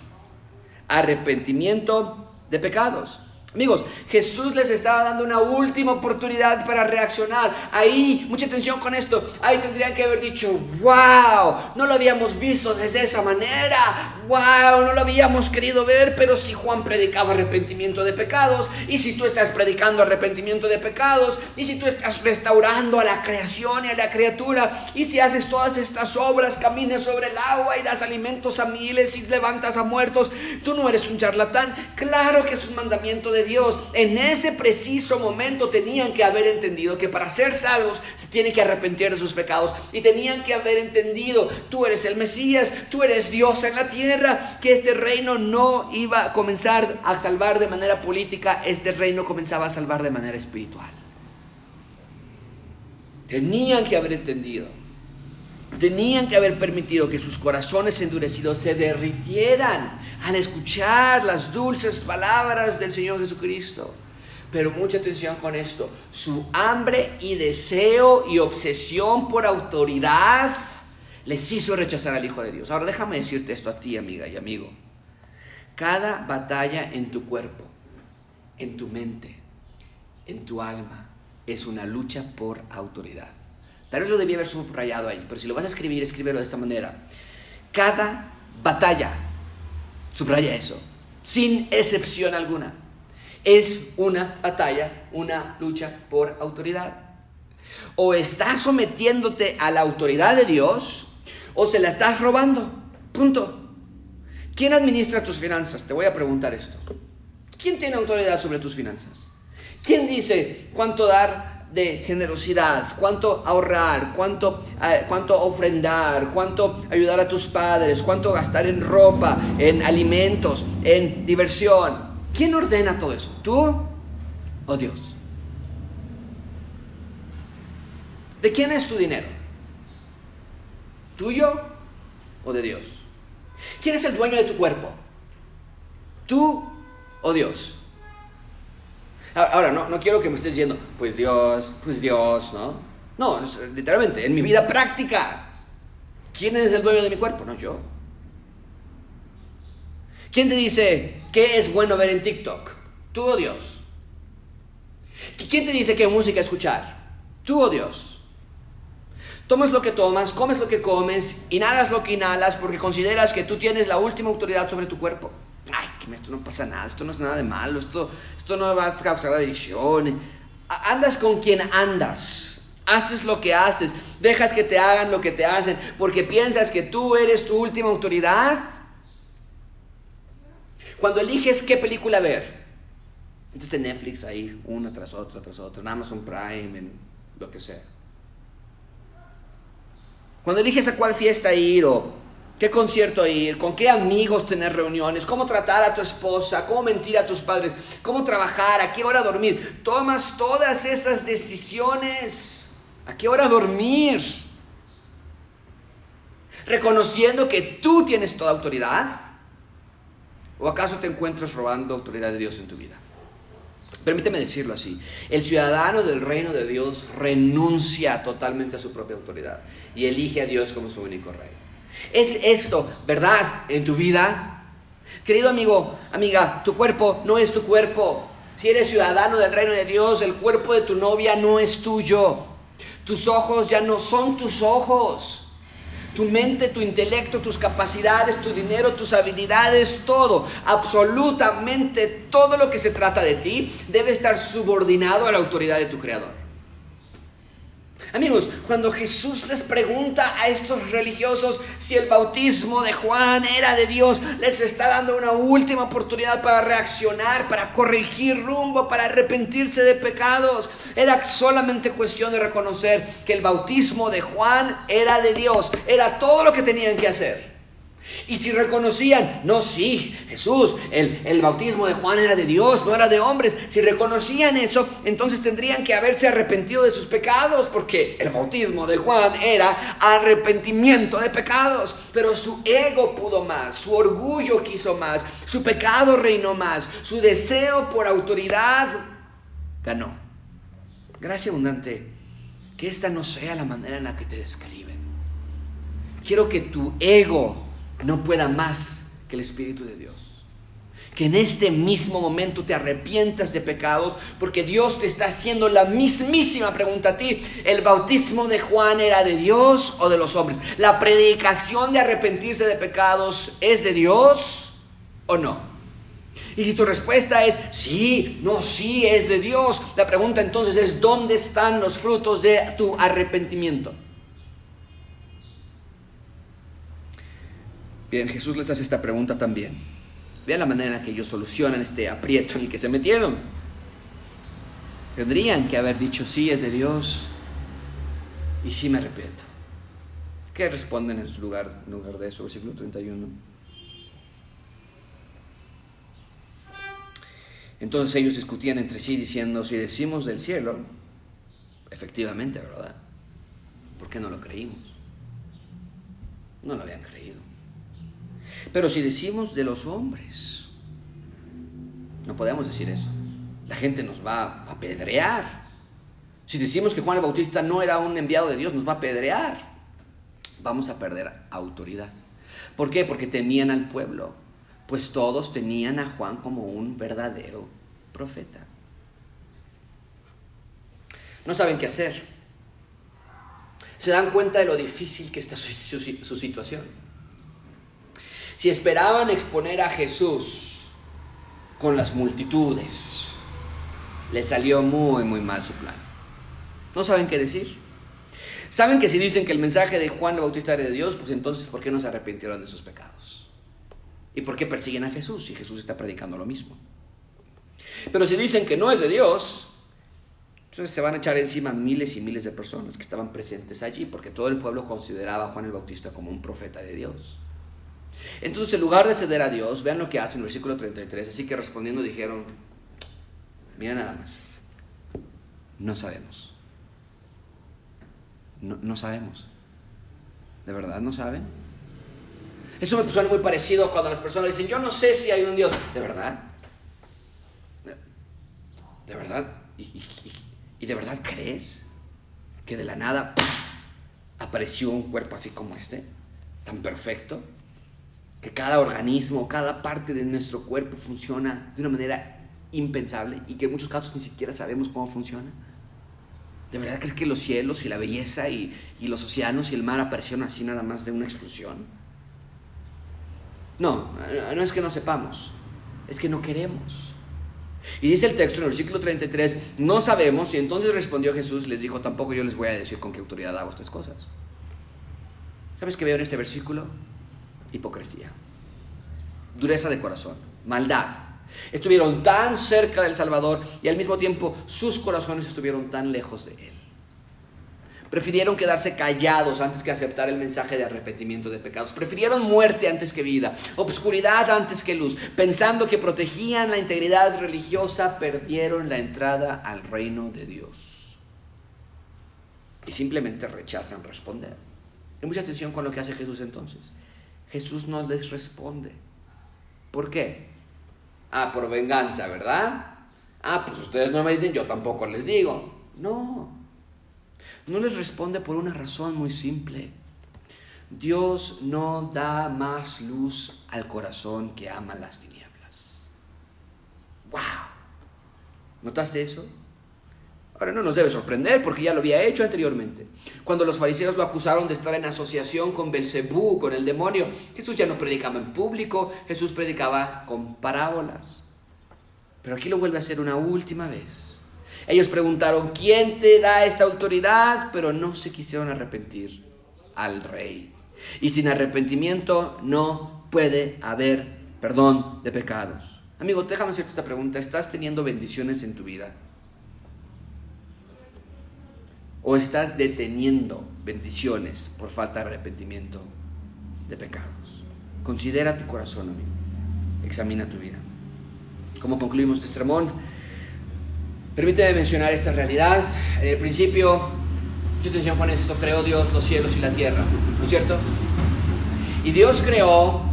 S1: Arrepentimiento de pecados. Amigos, Jesús les estaba dando una última oportunidad para reaccionar. Ahí, mucha atención con esto. Ahí tendrían que haber dicho, wow, no lo habíamos visto desde esa manera. Wow, no lo habíamos querido ver, pero si Juan predicaba arrepentimiento de pecados, y si tú estás predicando arrepentimiento de pecados, y si tú estás restaurando a la creación y a la criatura, y si haces todas estas obras, caminas sobre el agua y das alimentos a miles y levantas a muertos, tú no eres un charlatán. Claro que es un mandamiento de Dios, en ese preciso momento tenían que haber entendido que para ser salvos se tiene que arrepentir de sus pecados y tenían que haber entendido, tú eres el Mesías, tú eres Dios en la tierra, que este reino no iba a comenzar a salvar de manera política, este reino comenzaba a salvar de manera espiritual. Tenían que haber entendido tenían que haber permitido que sus corazones endurecidos se derritieran al escuchar las dulces palabras del Señor Jesucristo. Pero mucha atención con esto, su hambre y deseo y obsesión por autoridad les hizo rechazar al Hijo de Dios. Ahora déjame decirte esto a ti, amiga y amigo. Cada batalla en tu cuerpo, en tu mente, en tu alma, es una lucha por autoridad. Tal vez lo debía haber subrayado ahí, pero si lo vas a escribir, escríbelo de esta manera. Cada batalla, subraya eso, sin excepción alguna, es una batalla, una lucha por autoridad. O estás sometiéndote a la autoridad de Dios o se la estás robando. Punto. ¿Quién administra tus finanzas? Te voy a preguntar esto. ¿Quién tiene autoridad sobre tus finanzas? ¿Quién dice cuánto dar de generosidad, cuánto ahorrar, cuánto, eh, cuánto ofrendar, cuánto ayudar a tus padres, cuánto gastar en ropa, en alimentos, en diversión? ¿Quién ordena todo eso? ¿Tú o Dios? ¿De quién es tu dinero? ¿Tuyo o de Dios? ¿Quién es el dueño de tu cuerpo? ¿Tú o Dios? Ahora, no, no quiero que me estés diciendo, pues Dios, pues Dios, ¿no? No, literalmente, en mi vida práctica, ¿quién es el dueño de mi cuerpo? No yo. ¿Quién te dice qué es bueno ver en TikTok? ¿Tú o Dios? ¿Quién te dice qué música escuchar? ¿Tú o Dios? Tomas lo que tomas, comes lo que comes, inhalas lo que inhalas porque consideras que tú tienes la última autoridad sobre tu cuerpo. Ay, que esto no pasa nada, esto no es nada de malo, esto, esto no va a causar adicción. Andas con quien andas, haces lo que haces, dejas que te hagan lo que te hacen porque piensas que tú eres tu última autoridad. Cuando eliges qué película ver, entonces en Netflix ahí, una tras otra, tras otra, en Amazon Prime, en lo que sea. Cuando eliges a cuál fiesta ir o qué concierto ir, con qué amigos tener reuniones, cómo tratar a tu esposa, cómo mentir a tus padres, cómo trabajar, a qué hora dormir, tomas todas esas decisiones. ¿A qué hora dormir? Reconociendo que tú tienes toda autoridad. ¿O acaso te encuentras robando autoridad de Dios en tu vida? Permíteme decirlo así. El ciudadano del reino de Dios renuncia totalmente a su propia autoridad y elige a Dios como su único rey. ¿Es esto verdad en tu vida? Querido amigo, amiga, tu cuerpo no es tu cuerpo. Si eres ciudadano del reino de Dios, el cuerpo de tu novia no es tuyo. Tus ojos ya no son tus ojos tu mente, tu intelecto, tus capacidades, tu dinero, tus habilidades, todo, absolutamente todo lo que se trata de ti debe estar subordinado a la autoridad de tu creador. Amigos, cuando Jesús les pregunta a estos religiosos si el bautismo de Juan era de Dios, les está dando una última oportunidad para reaccionar, para corregir rumbo, para arrepentirse de pecados. Era solamente cuestión de reconocer que el bautismo de Juan era de Dios, era todo lo que tenían que hacer. Y si reconocían, no, sí, Jesús, el, el, bautismo de Juan era de Dios, no era de hombres. Si reconocían eso, entonces tendrían que haberse arrepentido de sus pecados, porque el bautismo de Juan era arrepentimiento de pecados. Pero su ego pudo más, su orgullo quiso más, su pecado reinó más, su deseo por autoridad ganó. Gracias abundante, que esta no sea la manera en la que te describen. Quiero que tu ego no pueda más que el Espíritu de Dios. Que en este mismo momento te arrepientas de pecados, porque Dios te está haciendo la mismísima pregunta a ti. ¿El bautismo de Juan era de Dios o de los hombres? ¿La predicación de arrepentirse de pecados es de Dios o no? Y si tu respuesta es sí, no, sí, es de Dios, la pregunta entonces es, ¿dónde están los frutos de tu arrepentimiento? Bien, Jesús les hace esta pregunta también. Vean la manera en que ellos solucionan este aprieto en el que se metieron. Tendrían que haber dicho, sí, es de Dios y sí me arrepiento. ¿Qué responden en su lugar, en lugar de eso? Versículo 31. Entonces ellos discutían entre sí diciendo, si decimos del cielo, efectivamente, ¿verdad? ¿Por qué no lo creímos? No lo habían creído. Pero si decimos de los hombres, no podemos decir eso. La gente nos va a apedrear. Si decimos que Juan el Bautista no era un enviado de Dios, nos va a apedrear. Vamos a perder autoridad. ¿Por qué? Porque temían al pueblo. Pues todos tenían a Juan como un verdadero profeta. No saben qué hacer. se dan cuenta de lo difícil que está su, situación. Si esperaban exponer a Jesús con las multitudes, les salió muy, muy mal su plan. No saben qué decir. Saben que si dicen que el mensaje de Juan el Bautista era de Dios, pues entonces ¿por qué no se arrepintieron de sus pecados? ¿Y por qué persiguen a Jesús si Jesús está predicando lo mismo? Pero si dicen que no es de Dios, entonces se van a echar encima miles y miles de personas que estaban presentes allí, porque todo el pueblo consideraba a Juan el Bautista como un profeta de Dios. Entonces, en lugar de ceder a Dios, vean lo que hace en el versículo 33. Así que respondiendo dijeron, mira nada más, no sabemos. No, sabemos. ¿De verdad no saben? Eso me suena muy parecido cuando las personas dicen, yo no sé si hay un Dios. ¿De verdad? ¿De verdad? ¿Y, de verdad crees que de la nada apareció un cuerpo así como este? Tan perfecto. Que cada organismo, cada parte de nuestro cuerpo funciona de una manera impensable y que en muchos casos ni siquiera sabemos cómo funciona. ¿De verdad crees que los cielos y la belleza y, y los océanos y el mar aparecieron así nada más de una explosión? No, no es que no sepamos, es que no queremos. Y dice el texto en el versículo 33, no sabemos, y entonces respondió Jesús, les dijo, tampoco yo les voy a decir con qué autoridad hago estas cosas. ¿Sabes qué veo en este versículo? Hipocresía, dureza de corazón, maldad. Estuvieron tan cerca del Salvador y al mismo tiempo sus corazones estuvieron tan lejos de Él. Prefirieron quedarse callados antes que aceptar el mensaje de arrepentimiento de pecados. Prefirieron muerte antes que vida, obscuridad antes que luz. Pensando que protegían la integridad religiosa, perdieron la entrada al reino de Dios. Y simplemente rechazan responder. Hay mucha atención con lo que hace Jesús entonces. Jesús no les responde. ¿Por qué? Ah, por venganza, ¿verdad? Ah, pues ustedes no me dicen, yo tampoco les digo. No, no les responde por una razón muy simple. Dios no da más luz al corazón que ama las tinieblas. ¡Wow! ¿Notaste eso? Ahora no nos debe sorprender porque ya lo había hecho anteriormente. Cuando los fariseos lo acusaron de estar en asociación con Belcebú, con el demonio, Jesús ya no predicaba en público, Jesús predicaba con parábolas. Pero aquí lo vuelve a hacer una última vez. Ellos preguntaron, ¿quién te da esta autoridad? Pero no se quisieron arrepentir al rey. Y sin arrepentimiento no puede haber perdón de pecados. Amigo, déjame hacerte esta pregunta. ¿Estás teniendo bendiciones en tu vida? ¿O estás deteniendo bendiciones por falta de arrepentimiento de pecados? Considera tu corazón, amigo. Examina tu vida. Como concluimos este sermón, Permíteme mencionar esta realidad. En el principio, mucha atención con esto, creó Dios los cielos y la tierra, ¿no es cierto? Y Dios creó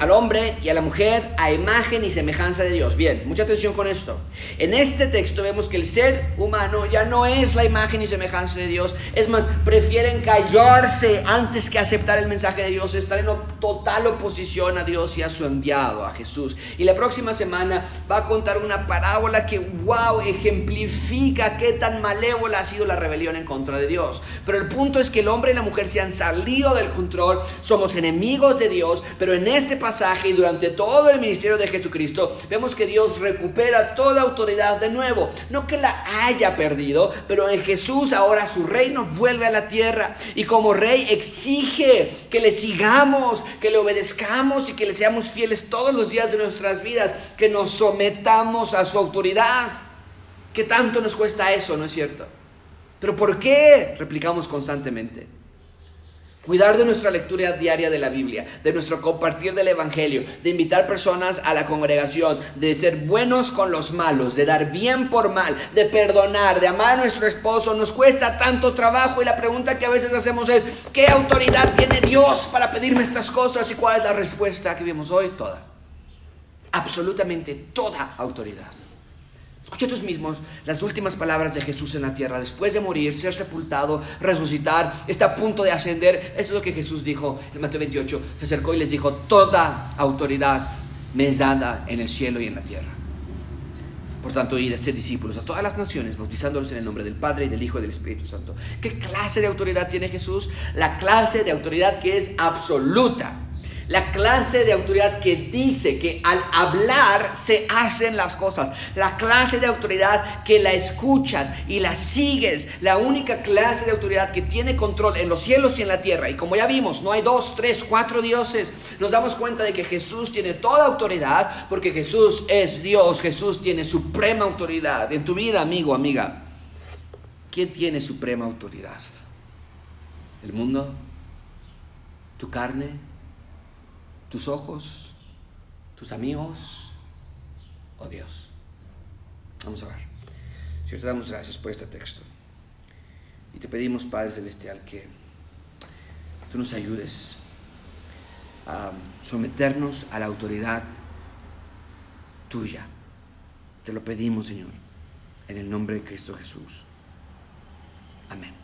S1: al hombre y a la mujer a imagen y semejanza de Dios. Bien, mucha atención con esto. En este texto vemos que el ser humano ya no es la imagen y semejanza de Dios. Es más, prefieren callarse antes que aceptar el mensaje de Dios. Estar en total oposición a Dios y a su enviado, a Jesús. Y la próxima semana va a contar una parábola que, wow, ejemplifica qué tan malévola ha sido la rebelión en contra de Dios. Pero el punto es que el hombre y la mujer se han salido del control. Somos enemigos de Dios. Pero en este pasaje y durante todo el ministerio de Jesucristo, vemos que Dios recupera toda autoridad de nuevo. No que la haya perdido, pero en Jesús ahora su reino vuelve a la tierra. Y como rey exige que le sigamos, que le obedezcamos y que le seamos fieles todos los días de nuestras vidas, que nos sometamos a su autoridad. ¿Qué tanto nos cuesta eso, no es cierto? Pero ¿por qué? Replicamos constantemente. Cuidar de nuestra lectura diaria de la Biblia, de nuestro compartir del Evangelio, de invitar personas a la congregación, de ser buenos con los malos, de dar bien por mal, de perdonar, de amar a nuestro esposo, nos cuesta tanto trabajo y la pregunta que a veces hacemos es, ¿qué autoridad tiene Dios para pedirme estas cosas? ¿Y cuál es la respuesta que vimos hoy? Toda. Absolutamente toda autoridad. Escucha tus mismos las últimas palabras de Jesús en la tierra. Después de morir, ser sepultado, resucitar, está a punto de ascender. Eso es lo que Jesús dijo en Mateo 28. Se acercó y les dijo, toda autoridad me es dada en el cielo y en la tierra. Por tanto, ir a ser discípulos a todas las naciones, bautizándolos en el nombre del Padre y del Hijo y del Espíritu Santo. ¿Qué clase de autoridad tiene Jesús? La clase de autoridad que es absoluta. La clase de autoridad que dice que al hablar se hacen las cosas. La clase de autoridad que la escuchas y la sigues. La única clase de autoridad que tiene control en los cielos y en la tierra. Y como ya vimos, no hay dos, tres, cuatro dioses. Nos damos cuenta de que Jesús tiene toda autoridad porque Jesús es Dios. Jesús tiene suprema autoridad. En tu vida, amigo, amiga, ¿quién tiene suprema autoridad? ¿El mundo? ¿Tu carne? Tus ojos, tus amigos o Dios. Vamos a ver. Señor, te damos gracias por este texto. Y te pedimos, Padre Celestial, que tú nos ayudes a someternos a la autoridad tuya. Te lo pedimos, Señor, en el nombre de Cristo Jesús. Amén.